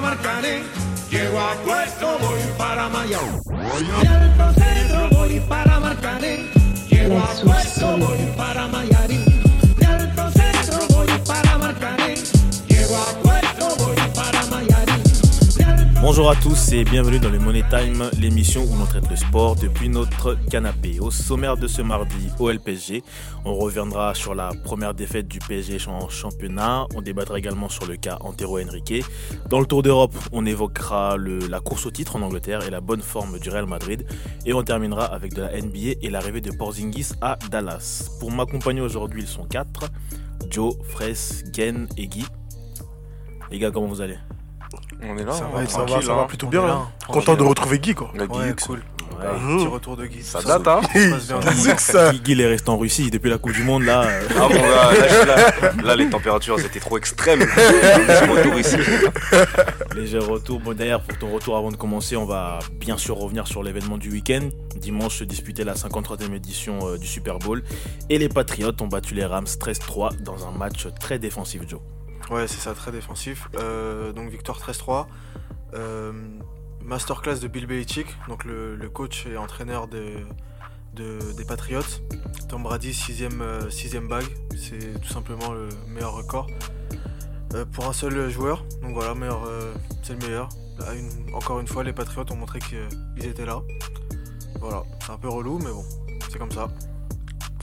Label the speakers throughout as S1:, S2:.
S1: Marcané. Llego a puesto, voy para Mayao. Y al centro voy para Marcané. Llego a puesto, voy para Mayarín.
S2: Bonjour à tous et bienvenue dans le Money Time, l'émission où l'on traite le sport depuis notre canapé. Au sommaire de ce mardi au LPSG, on reviendra sur la première défaite du PSG en championnat. On débattra également sur le cas Antero Henrique. Dans le Tour d'Europe, on évoquera la course au titre en Angleterre et la bonne forme du Real Madrid. Et on terminera avec de la NBA et l'arrivée de Porzingis à Dallas. Pour m'accompagner aujourd'hui, ils sont quatre. Joe, Fraisse, Gen et Guy. Les gars, comment vous allez?
S3: On est là,
S4: Ça
S3: on
S4: va, ça va,
S3: tranquille,
S4: ça va
S3: hein.
S4: plutôt
S5: On
S4: bien.
S5: là,
S4: hein. Content de retrouver Guy, quoi.
S3: La Guy,
S5: Ouais,
S3: cool.
S5: cool.
S2: Ouais.
S5: Petit retour de Guy.
S3: Ça date, hein
S5: Ça
S2: Guy, Guy, il est resté en Russie depuis la Coupe du Monde là. euh,
S3: Ah bon, là, là, je- là, là, les températures étaient trop extrêmes. Je retour ici.
S2: Léger retour. Bon, d'ailleurs, pour ton retour, avant de commencer, on va bien sûr revenir sur l'événement du week-end. Dimanche se disputait la 53e édition euh, du Super Bowl. Et les Patriots ont battu les Rams 13-3 dans un match très défensif, Joe.
S5: Ouais, c'est ça, très défensif. Euh, donc victoire 13-3. Euh, masterclass de Bill Belichick, donc le, coach et entraîneur de, de- des Patriots. Tom Brady, 6ème sixième bague. C'est tout simplement le meilleur record. Euh, pour un seul joueur. Donc voilà, meilleur, euh, c'est le meilleur. Encore une fois, les Patriots ont montré qu'ils étaient là. Voilà, c'est un peu relou, mais bon, c'est comme ça.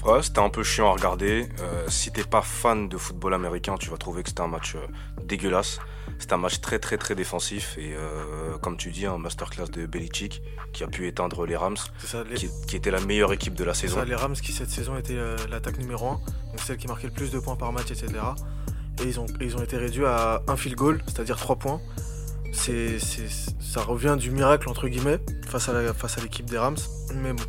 S3: Ouais, c'était un peu chiant à regarder. Euh, si t'es pas fan de football américain, tu vas trouver que c'était un match euh, dégueulasse. C'était un match très très très défensif et euh, comme tu dis, un masterclass de Belichick qui a pu éteindre les Rams,
S5: C'est ça, les,
S3: qui, qui était la meilleure équipe de la saison.
S5: ça, les Rams qui cette saison étaient euh, l'attaque numéro 1, donc celle qui marquait le plus de points par match, etc. Et ils ont, ils ont été réduits à un field goal, c'est-à-dire 3 points. C'est, ça revient du miracle entre guillemets face à, la- face à l'équipe des Rams. Mais bon,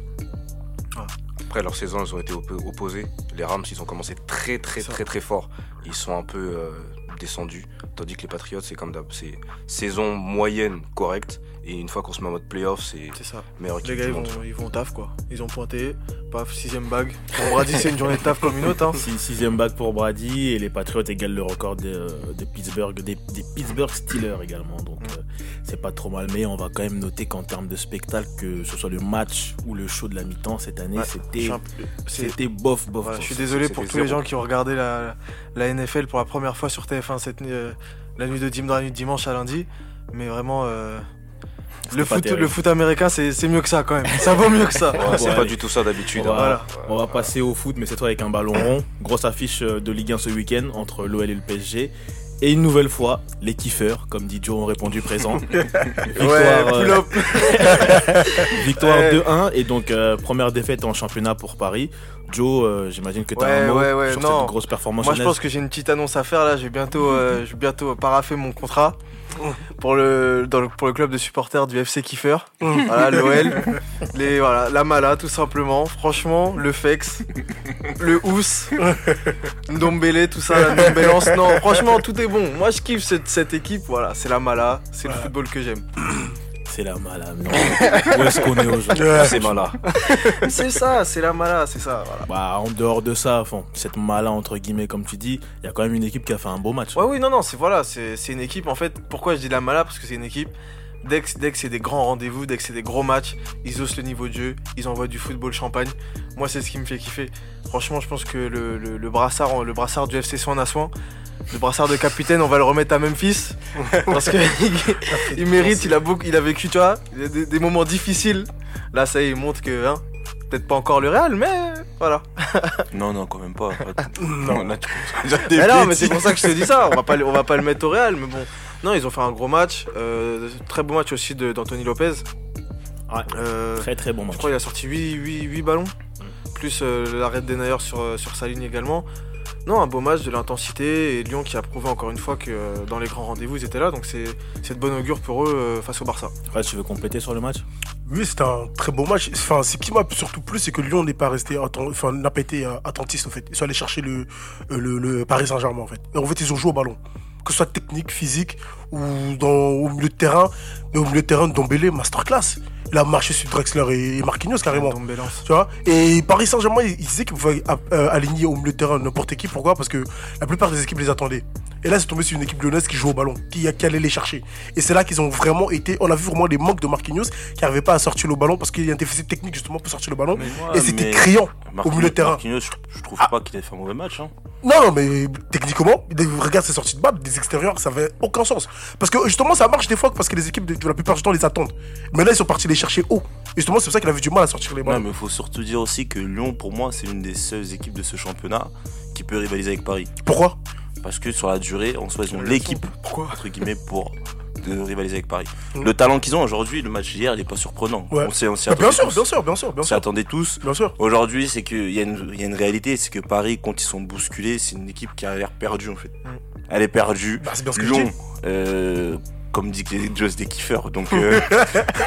S3: Après leur saison, ils ont été oppo- opposés. Les Rams, ils ont commencé très très très très fort. Ils sont un peu euh, descendus. Tandis que les Patriots, c'est comme d'hab, c'est saison moyenne correcte. Et une fois qu'on se met en mode playoff, c'est
S5: c'est ça.
S3: meilleure équipe
S5: Les gars,
S3: du
S5: ils vont, ils vont au taf quoi. Ils ont pointé, paf, sixième bague. Pour Brady, c'est une journée de taf comme une autre. Hein.
S2: Six- Sixième bague pour Brady et les Patriots égalent le record de, de Pittsburgh, des, des Pittsburgh Steelers également. Donc c'est pas trop mal, mais on va quand même noter qu'en termes de spectacle, que ce soit le match ou le show de la mi-temps cette année,
S5: Ouais,
S2: c'était c'était bof bof.
S5: Je suis désolé pour tous
S3: zéro.
S5: les gens qui ont regardé la, la NFL pour la première fois sur TF1 cette nuit, euh, la nuit de dim- dans la nuit de dimanche à lundi. Mais vraiment, euh, le, foot,
S2: terrible.
S5: le foot américain, c'est c'est mieux que ça quand même. Ça vaut mieux que ça.
S3: Ouais, c'est pas
S2: allez.
S3: du tout ça d'habitude.
S2: On
S3: hein.
S2: va,
S5: Voilà.
S2: on va passer au foot, mais cette fois avec un ballon rond. Grosse affiche euh, de Ligue 1 ce week-end entre l'OL et le PSG. Et une nouvelle fois, les kiffeurs, comme dit Joe, ont répondu présent. Victoire,
S5: Ouais,
S2: euh, victoire
S5: Ouais.
S2: 2-1 et donc euh, première défaite en championnat pour Paris. Joe, euh, j'imagine que tu as
S5: Ouais,
S2: un mot
S5: ouais, ouais,
S2: sur
S5: non.
S2: cette grosse performance.
S5: Moi, je pense que j'ai une petite annonce à faire là. Je vais bientôt, euh, je vais bientôt paraffer mon contrat pour le, dans le, pour le club de supporters du FC Kiffer. Voilà, l'OL. Les, voilà, la Mala, tout simplement. Franchement, le Fex, le Ous, Ndombele, tout ça, la Ndombelance. Non, franchement, tout est bon. Moi, je kiffe cette, cette équipe. Voilà, c'est la Mala. C'est le football que j'aime.
S2: C'est la malade. non. Où est-ce qu'on est aujourd'hui?
S4: Ouais.
S3: C'est malin.
S5: c'est ça, c'est la Mala, c'est ça. Voilà.
S2: bah, En dehors de ça, enfin, cette mala entre guillemets, comme tu dis, il y a quand même une équipe qui a fait un beau match.
S5: Ouais, oui, non, non, c'est voilà, c'est c'est une équipe. En fait, pourquoi je dis la Mala? Parce que c'est une équipe. Dès que, dès que c'est des grands rendez-vous, dès que c'est des gros matchs, ils haussent le niveau de jeu, ils envoient du football champagne. Moi, c'est ce qui me fait kiffer. Franchement, je pense que le, le, le brassard, le brassard du FC Soin à Soin, le brassard de capitaine, on va le remettre à Memphis. Parce que il, il mérite, il a, beaucoup, il a vécu, tu vois, il a des, des moments difficiles. Là, ça y est, il montre que, hein, peut-être pas encore le Real, mais voilà.
S6: Non, non, quand même pas.
S4: Non.
S6: Là, tu
S5: Mais non, mais c'est pour ça que je te dis ça. On va pas, on va pas le mettre au Real, mais bon. Non, ils ont fait un gros match. euh, très beau match aussi de- d'Anthony Lopez.
S2: Ouais.
S5: Euh,
S2: Très très bon
S5: je
S2: match.
S5: crois qu'il a sorti 8, 8, 8 ballons. Plus euh, l'arrêt de Denayer sur, sur sa ligne également. Non, un beau match, de l'intensité. Et Lyon qui a prouvé encore une fois que euh, dans les grands rendez-vous, ils étaient là. Donc c'est c'est de bonne augure pour eux euh, face au Barça.
S2: Ouais, tu veux compléter sur le match?
S4: Oui, c'était un très beau match. Enfin, ce qui m'a surtout plu, c'est que Lyon n'est pas resté, enfin, n'a pas été attentiste en fait. Ils sont allés chercher le, le, le Paris Saint-Germain en fait. Et en fait, ils ont joué au ballon. Que ce soit technique, physique ou dans, au milieu de terrain. Mais au milieu de terrain, Dombele, masterclass. Il a marché sur Drexler et, Marquinhos carrément.
S5: Bélance.
S4: Tu vois? Et Paris Saint-Germain, ils ils disaient qu'ils pouvaient euh, aligner au milieu de terrain n'importe qui. Pourquoi? Parce que la plupart des équipes les attendaient. Et là, c'est tombé sur une équipe lyonnaise qui joue au ballon, qui, qui allait les chercher. Et c'est là qu'ils ont vraiment été. On a vu vraiment des manques de Marquinhos qui n'arrivaient pas à sortir le ballon parce qu'il y a un déficit technique justement pour sortir le ballon. et c'était criant au milieu de terrain.
S6: Marquinhos, je, trouve
S4: Ah.
S6: pas qu'il ait fait un mauvais match. Hein.
S4: Non, non, mais techniquement, regarde ses sorties de balle, des extérieurs, ça avait aucun sens. Parce que justement, ça marche des fois parce que les équipes, de, la plupart du temps, les attendent. Mais là, ils sont partis les chercher haut. Et justement, c'est pour ça qu'il avait du mal à sortir les
S6: Ouais,
S4: balles.
S6: mais il faut surtout dire aussi que Lyon, pour moi, c'est l'une des seules équipes de ce championnat qui peut rivaliser avec Paris.
S4: Pourquoi?
S6: Parce que sur la durée, en soi, ils ont l'équipe,
S4: Pourquoi
S6: entre guillemets, pour de rivaliser avec Paris. Le talent qu'ils ont aujourd'hui, le match d'hier, il est pas surprenant.
S4: Ouais.
S6: On s'y on s'y
S4: Bien sûr,
S6: tous.
S4: bien sûr, bien sûr, bien
S6: On s'y
S4: sûr.
S6: attendait tous.
S4: Bien sûr.
S6: Aujourd'hui, c'est qu'il y, a une- il y a une réalité, c'est que Paris, quand ils sont bousculés, c'est une équipe qui a l'air perdue en fait.
S4: Mm.
S6: Elle est perdue.
S4: Bah, c'est bien ce que je
S6: Lyon,
S4: dis.
S6: euh, comme dit les Just des kiffeurs. Donc, euh,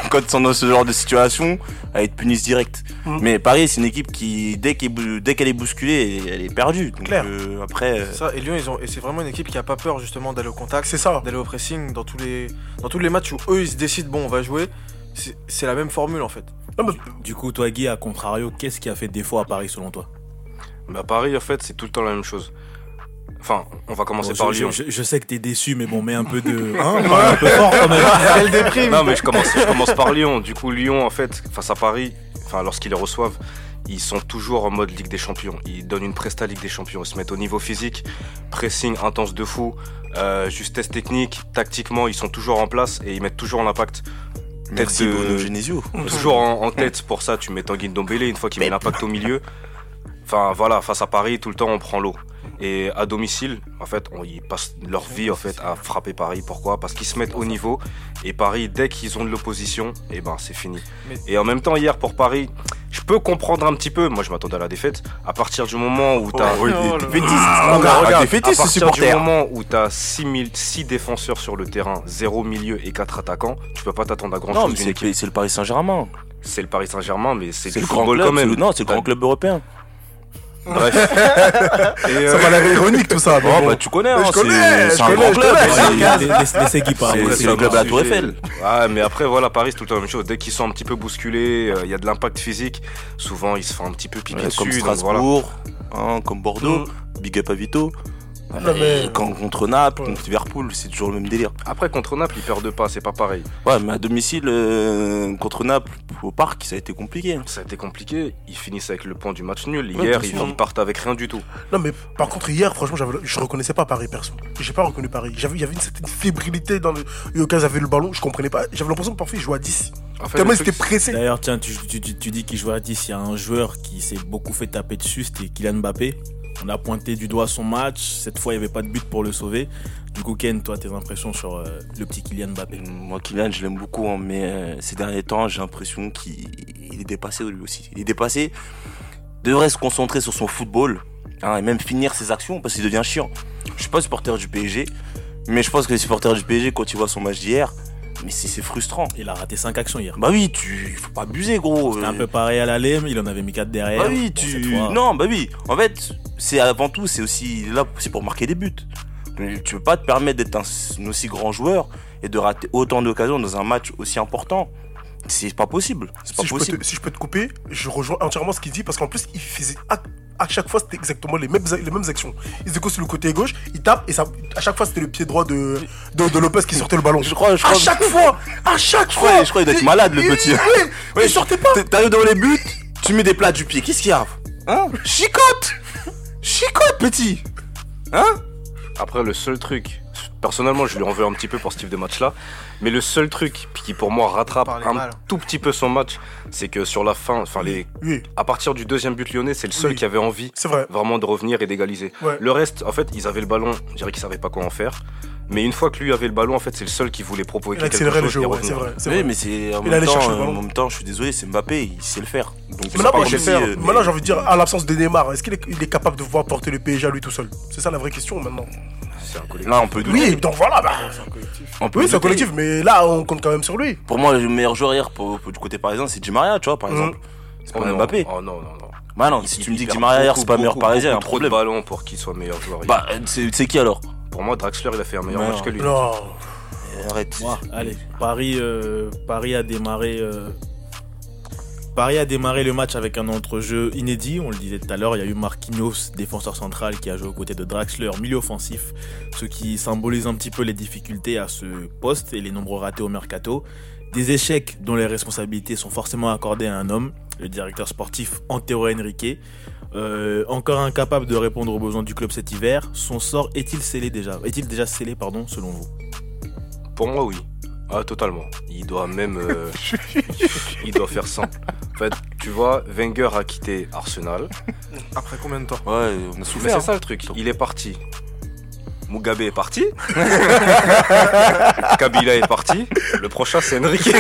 S6: quand ils sont dans ce genre de situation, elle être punisse direct.
S4: Mm.
S6: Mais Paris, c'est une équipe qui, dès qu'elle, bou- dès qu'elle est bousculée, elle est perdue. Donc,
S4: Clair.
S6: euh, après, euh,
S5: C'est Ça, et Lyon, ils ont, et c'est vraiment une équipe qui a pas peur justement d'aller au contact,
S4: C'est ça.
S5: d'aller au pressing dans tous les, dans tous les matchs où eux ils se décident bon on va jouer. C'est c'est la même formule en fait.
S4: Non, mais
S2: Du coup, toi, Guy, à contrario, qu'est-ce qui a fait défaut à Paris selon toi?
S3: Bah, Paris, en fait, c'est tout le temps la même chose. Enfin, on va commencer
S2: Bon,
S3: par
S2: je,
S3: Lyon.
S2: je- je sais que t'es déçu, mais bon, mets un peu de. Hein, parle un peu fort quand même.
S5: Elle déprime.
S3: Non, mais je commence, je commence par Lyon. Du coup, Lyon, en fait, face à Paris, enfin, lorsqu'ils les reçoivent, ils sont toujours en mode Ligue des Champions. Ils donnent une presta Ligue des Champions. Ils se mettent au niveau physique, pressing intense de fou, euh, justesse technique, tactiquement, ils sont toujours en place et ils mettent toujours l'impact.
S6: merci
S3: de-
S6: Bruno Genesio.
S3: Toujours en, en tête pour ça, tu mets Tanguy Ndombele une fois qu'il met l'impact au milieu. Enfin voilà, face à Paris, tout le temps on prend l'eau. Et à domicile, en fait, on, ils passent leur vie en fait à frapper Paris. Pourquoi? Parce qu'ils se mettent au niveau. Et Paris, dès qu'ils ont de l'opposition, et ben c'est fini.
S5: Mais-
S3: Et en même temps, hier pour Paris, je peux comprendre un petit peu. Moi, je m'attendais à la défaite. À partir du moment où t'as
S5: Oh.
S3: Ah,
S6: Regarde,
S3: à partir du moment où t'as 6 défenseurs sur le terrain, 0 milieu et 4 attaquants, tu peux pas t'attendre à grand
S6: Non,
S3: chose
S6: mais
S3: d'une
S6: c'est
S3: équipe.
S6: c'est le Paris Saint-Germain.
S3: C'est le Paris Saint-Germain, mais c'est
S6: le grand
S3: football
S6: club.
S3: quand même.
S6: le- Non, c'est le grand club européen.
S3: Bref. Et, euh,
S4: ça m'a l'air ironique tout ça.
S6: Oh,
S4: bon.
S6: bah tu connais, hein,
S4: je connais,
S6: c'est un
S4: connais,
S6: grand club.
S2: Laissez- Guy parler.
S6: C'est le club à la Tour. Eiffel.
S3: Ouais, mais après, voilà, Paris, c'est tout le temps la même chose. Dès qu'ils sont un petit peu bousculés, euh, il y a de l'impact physique. Souvent, ils se font un petit peu piquer
S6: Ouais,
S3: dessus.
S6: comme
S3: donc voilà.
S6: Strasbourg, hein, comme Bordeaux,
S4: Mm.
S6: Big Up à Vito.
S4: Non, mais-
S6: Et quand contre Naples,
S4: Ouais.
S6: contre Liverpool, c'est toujours le même délire.
S3: Après, contre Naples, ils perdent pas, c'est pas pareil.
S6: Ouais, mais à domicile, euh, contre Naples, au parc, ça a été compliqué.
S3: Ça a été compliqué. Ils finissent avec le point du match nul. Hier, ils, ils partent avec rien du tout.
S4: Non, mais par contre, hier, franchement, je reconnaissais pas Paris perso. J'ai pas reconnu Paris. Il y avait une certaine fébrilité dans le. Ils avaient le ballon, je comprenais pas. J'avais l'impression que parfois ils jouaient à 10.
S3: En fait,
S4: Tellement étaient pressés.
S2: D'ailleurs, tiens, tu, tu- tu- tu dis qu'il jouait à 10. Il y a un joueur qui s'est beaucoup fait taper dessus, c'était Kylian Mbappé. On a pointé du doigt son match. Cette fois, il n'y avait pas de but pour le sauver. Du coup, Ken, toi, tes impressions sur euh, le petit Kylian Mbappé?
S6: Moi, Kylian, je l'aime beaucoup, hein, mais euh, ces derniers temps, j'ai l'impression qu'il il est dépassé lui aussi. Il est dépassé. Devrait se concentrer sur son football hein, et même finir ses actions parce qu'il devient chiant. Je suis pas supporter du PSG, mais je pense que les supporters du PSG, quand ils voient son match d'hier, mais c'est c'est frustrant.
S2: Il a raté 5 actions hier.
S6: Bah oui, tu faut pas abuser, gros.
S2: C'était un peu pareil à l'aller, mais il en avait mis 4 derrière.
S6: Bah oui, tu. Non, bah oui. En fait, c'est avant tout, c'est aussi là, c'est pour marquer des buts. Tu peux pas te permettre d'être un, un aussi grand joueur et de rater autant d'occasions dans un match aussi important. C'est pas possible. C'est pas
S4: Si je, peux
S6: possible.
S4: te, si je peux te couper, je rejoins entièrement ce qu'il dit parce qu'en plus, il faisait à, à chaque fois, c'était exactement les mêmes, les mêmes actions. Il faisait quoi sur le côté gauche, il tape et ça, à chaque fois, c'était le pied droit de, de, de Lopez qui sortait le ballon.
S6: Je crois, je
S4: À
S6: crois.
S4: chaque fois, à chaque
S6: je
S4: fois.
S6: crois, je crois qu'il doit être
S4: Il-
S6: malade, le petit.
S4: oui,
S6: Ouais,
S4: il sortait pas.
S6: T'arrives dans les buts, tu mets des plats du pied. Qu'est-ce qu'il y a Hein Chicote Chicote, petit Hein
S3: Après, le seul truc, personnellement, je lui en veux un petit peu pour ce type de match-là, mais le seul truc qui pour moi rattrape un
S5: mal.
S3: tout petit peu son match, c'est que sur la fin, enfin les,
S4: Oui,
S3: à partir du deuxième but lyonnais, c'est le seul
S4: Oui.
S3: qui avait envie
S4: vrai.
S3: vraiment de revenir et d'égaliser.
S4: Ouais.
S3: Le reste, en fait, ils avaient le ballon, je dirais qu'ils savaient pas quoi en faire. Mais une fois que lui avait le ballon, en fait, c'est le seul qui voulait proposer quelque
S4: accéléré le
S3: chose
S4: jeu, ouais, c'est vrai. c'est
S6: Oui,
S4: vrai.
S6: mais c'est en euh, en même temps, je suis désolé, c'est Mbappé, il sait le faire. Donc c'est
S4: Maintenant,
S6: pas
S4: moi,
S6: comme
S4: j'ai
S6: si,
S4: fait,
S6: euh,
S4: maintenant,
S6: mais-
S4: j'ai envie de dire, à l'absence de Neymar, est-ce qu'il est, est capable de pouvoir porter le PSG à lui tout seul? C'est ça la vraie question maintenant.
S3: C'est un collectif.
S6: Là, on peut douter.
S4: Oui, donc voilà. Bah,
S6: On peut
S4: oui, c'est un collectif, mais là, on compte quand même sur lui.
S6: Pour moi, le meilleur joueur hier pour, pour- du côté parisien, c'est Di Maria, tu vois, par
S4: Mhm.
S6: exemple. C'est
S3: Oh
S6: pas
S3: non.
S6: Mbappé.
S3: Oh non, non, non.
S6: Bah non,
S3: Il-
S6: si
S3: il-
S6: tu me dis que Di Maria hier, c'est pas meilleur
S3: beaucoup,
S6: parisien, il y a un
S3: trop de
S6: problème.
S3: ballons pour qu'il soit meilleur joueur.
S6: Bah, c'est c'est qui alors?
S3: Pour moi, Draxler, il a fait un meilleur
S6: Non.
S3: match que lui.
S4: Non.
S6: Arrête.
S2: Ouais, allez, Paris, euh, Paris a démarré euh, Paris a démarré le match avec un entrejeu inédit, on le disait tout à l'heure, il y a eu Marquinhos, défenseur central, qui a joué aux côtés de Draxler, milieu offensif, ce qui symbolise un petit peu les difficultés à ce poste et les nombreux ratés au mercato. Des échecs dont les responsabilités sont forcément accordées à un homme, le directeur sportif Antero Henrique. Euh, encore incapable de répondre aux besoins du club cet hiver, son sort est-il scellé déjà Est-il déjà scellé, pardon, selon vous?
S3: Pour moi, oui. Ah, totalement. Il doit même. euh, il doit faire simple. En fait, tu vois, Wenger a quitté Arsenal.
S5: Après combien de temps
S6: Ouais, on a
S3: Mais
S6: souffert.
S3: c'est ça le truc. Il est parti. Mugabe est parti. Kabila est parti. Le prochain, c'est Enrique.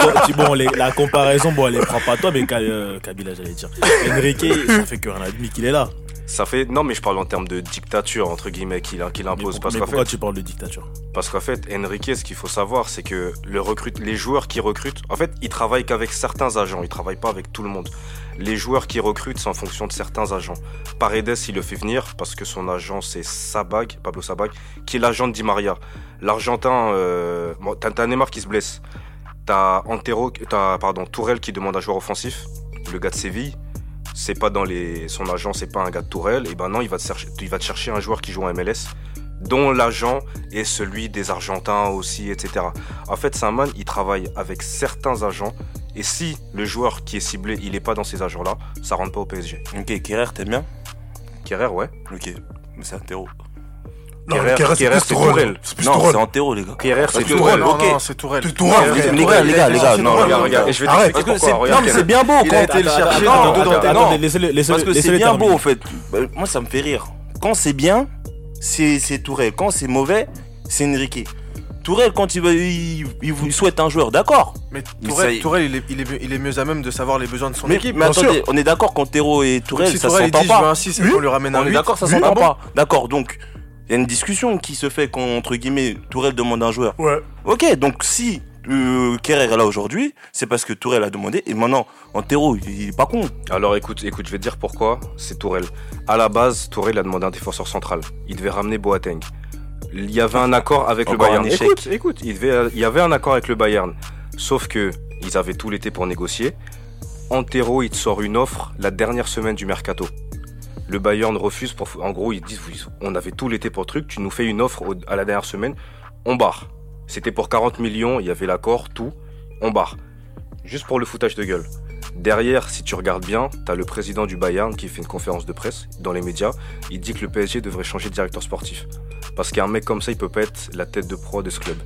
S2: Bon, tu- bon, les- la comparaison, bon, elle les prend pas toi, mais Ka- euh, Kabila, j'allais dire. Enrique, ça fait que un an et demi qu'il est là.
S3: Ça fait. Non, mais je parle en termes de dictature, entre guillemets, qu'il
S2: Mais,
S3: impose.
S2: pour-
S3: Parce
S2: mais pourquoi
S3: fait,
S2: tu parles de dictature
S3: Parce qu'en fait, Enrique, ce qu'il faut savoir, c'est que le recrute, les joueurs qui recrutent, en fait, ils travaillent qu'avec certains agents, ils travaillent pas avec tout le monde. Les joueurs qui recrutent, c'est en fonction de certains agents. Paredes, il le fait venir parce que son agent, c'est Sabag, Pablo Sabag, qui est l'agent de Di Maria. L'Argentin, euh, bon, t'as Neymar qui se blesse. T'as Antero, t'as, pardon, Tourelle qui demande un joueur offensif, le gars de Séville. C'est pas dans les, son agent, c'est pas un gars de Tourelle. Et ben non, il va te chercher, il va te chercher un joueur qui joue en MLS dont l'agent est celui des Argentins aussi, etc. En fait, c'est un man, il travaille avec certains agents, et si le joueur qui est ciblé, il est pas dans ces agents-là, ça rentre pas au PSG.
S6: Ok, Kerrer, t'aimes bien?
S3: Kerrer, ouais.
S6: Ok, mais c'est un terreau.
S4: Non,
S3: Kerrer-
S4: c'est plus Tourelle.
S3: Tourelle.
S6: Non, c'est
S4: Tourelle.
S6: terreau, les gars.
S3: Kerrer, c'est Tourelle.
S5: Non,
S6: ok.
S5: non, c'est Tourelle.
S4: C'est Tourelle.
S6: Les- gars, les gars, les gars, non,
S3: Regarde,
S6: regarde,
S3: je vais
S6: non, mais c'est bien beau
S5: Il
S6: quand
S5: a été le chercher
S2: laissez-le laissez-le-
S6: Parce que c'est bien beau en fait. Bah, moi ça me fait rire. Quand c'est bien, c'est c'est Tourelle. Quand c'est mauvais, c'est Enrique. Tourelle, quand il, veut, il, il- il souhaite un joueur, d'accord.
S5: Mais
S6: Mais
S5: Tourelle,
S6: ça-
S5: Tourelle, il, est, il, est, il est mieux à même de savoir les besoins de son
S6: Mais,
S5: équipe.
S6: mais attendez,
S4: sûr.
S6: on est d'accord qu'Antero et Tourelle,
S5: si
S6: ça
S5: Tourelle il
S6: s'entend
S5: dit je veux
S6: pas.
S5: un 6 et qu'on lui ramène un
S6: On est
S5: 8.
S6: d'accord, ça
S4: Oui.
S6: s'entend
S4: Ah bon
S6: pas. D'accord, donc il y a une discussion qui se fait quand, entre guillemets, Tourelle demande un joueur.
S4: Ouais.
S6: Ok, donc si euh, Kerrer est là aujourd'hui, c'est parce que Tourelle a demandé. Et maintenant, Antero, il, est pas con.
S3: Alors écoute, écoute, je vais te dire pourquoi c'est Tourelle. À la base, Tourelle a demandé un défenseur central. Il devait ramener Boateng. Il y avait un accord avec le Bayern.
S6: un échec.
S3: Écoute, écoute, il, devait- il y avait un accord avec le Bayern. Sauf que ils avaient tout l'été pour négocier. Antero, il te sort une offre la dernière semaine du mercato. Le Bayern refuse pour. En gros, ils disent on avait tout l'été pour truc, tu nous fais une offre à la dernière semaine, on barre. C'était pour 40 millions, il y avait l'accord, tout, on barre. Juste pour le foutage de gueule. Derrière, si tu regardes bien, t'as le président du Bayern qui fait une conférence de presse dans les médias. Il dit que le PSG devrait changer de directeur sportif. Parce qu'un mec comme ça, il peut pas être la tête de pro de ce club.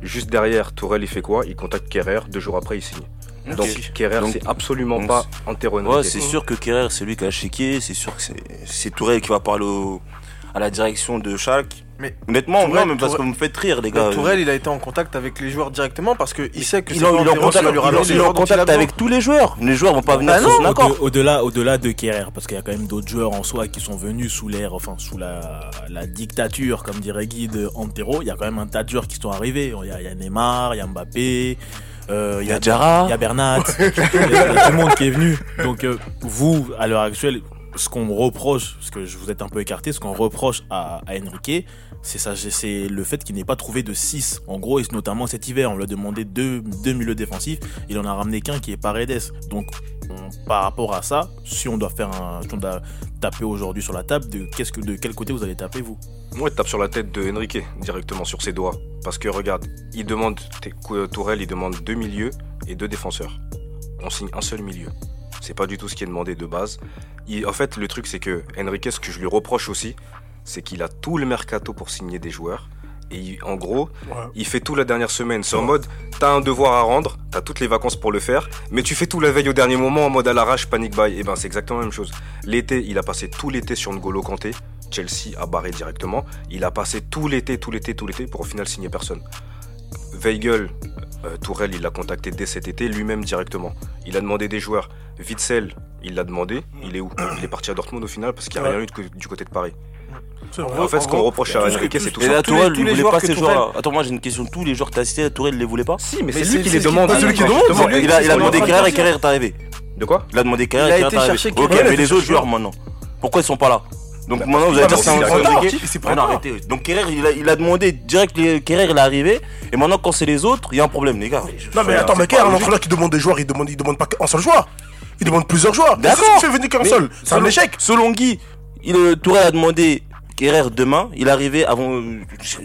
S3: Juste derrière, Tourelle, il fait quoi? Il contacte Kerrer, deux jours après, il signe. Donc Kerrer, c'est absolument
S6: donc
S3: pas Antero
S6: Ouais, c'est sûr que Kerrer, c'est lui qui a chéqué. C'est sûr que c'est- c'est Tourelle qui va parler au- à la direction de Schalke.
S5: Mais
S6: Honnêtement,
S5: Tourelle-
S6: non, mais parce que vous me faites rire, les gars.
S5: Tourelle, il a été en contact avec les joueurs directement parce qu'il sait que
S6: il
S5: c'est
S6: est en- contact,
S5: lui
S6: il est en- contact avec tous les joueurs. Les joueurs vont pas venir
S5: Bah
S6: sur son accord.
S2: Au-delà, au-delà de Kerrer, parce qu'il y a quand même d'autres joueurs en soi qui sont venus sous l'ère, enfin sous la, la dictature, comme dirait Guy de Antero. Il y a quand même un tas de joueurs qui sont arrivés. Il y a, il y a Neymar, il y a Mbappé, euh,
S6: Il y a Diarra.
S2: il y a Bernat, il y a il y a tout le monde qui est venu. Donc euh, vous, à l'heure actuelle, ce qu'on reproche, parce que je vous êtes un peu écarté, ce qu'on reproche à, Enrique, c'est le fait qu'il n'ait pas trouvé de 6. En gros, et notamment cet hiver, on lui a demandé deux, milieux défensifs, il en a ramené qu'un qui est Paredes. Donc on- par rapport à ça, si on doit faire un, si taper aujourd'hui sur la table, de que de quel côté vous allez taper vous?
S3: Moi, il tape sur la tête de Enrique directement sur ses doigts. Parce que regarde, il demande, Tourelle, il demande deux milieux et deux défenseurs. On signe un seul milieu. C'est pas du tout ce qui est demandé de base. Il- en fait, le truc, c'est que Enrique, ce que je lui reproche aussi, c'est qu'il a tout le mercato pour signer des joueurs. Et il- en gros,
S4: Ouais.
S3: il fait tout la dernière semaine. C'est en mode, t'as un devoir à rendre, t'as toutes les vacances pour le faire, mais tu fais tout la veille au dernier moment en mode à l'arrache, panic buy. Et ben, c'est exactement la même chose. L'été, il a passé tout l'été sur N'Golo Kanté. Chelsea a barré directement. Il a passé tout l'été, tout l'été, tout l'été pour au final signer personne. Weigel, euh, Tourelle, il l'a contacté dès cet été, lui-même directement. Il a demandé des joueurs. Witzel, il l'a demandé. Il est où Il est parti à Dortmund au final parce qu'il n'y a
S4: Ouais.
S3: rien eu de du côté de Paris.
S4: Vrai.
S3: En fait, ce qu'on reproche à Enrique, c'est
S5: ce
S3: tout
S6: Et
S3: ça.
S6: là, Tourelle, il
S5: les
S6: voulait pas ces joueurs-là. Attends, moi j'ai une question. Tous les joueurs que t'as cités, Tourelle, il les voulait pas
S3: Si, mais
S5: Mais
S3: c'est lui qui les demande.
S4: C'est lui qui demande,
S6: Il a, il a
S5: c'est
S6: demandé Kerrer et. Kerrer est arrivé.
S3: De quoi
S6: Il a demandé Kerrer
S5: Il
S6: et
S5: été
S6: est arrivé. Ok, mais les autres joueurs maintenant. Pourquoi ils sont pas là Donc maintenant vous allez dire c'est un arrêtez. Donc Kerrer il a, il a demandé direct Kerrer il est arrivé et maintenant quand c'est les autres il y a un problème les gars.
S4: Non, mais attends, mais quel est un entraîneur qui demande des joueurs Il demande, il demande pas qu'un seul joueur. Il demande plusieurs joueurs.
S6: D'accord.
S4: Tu fais venir qu'un
S6: Mais
S4: seul, c'est un
S6: selon-
S4: échec.
S6: Selon Guy, il, euh, Tourelle a demandé Kerrer demain, il est arrivé avant, euh,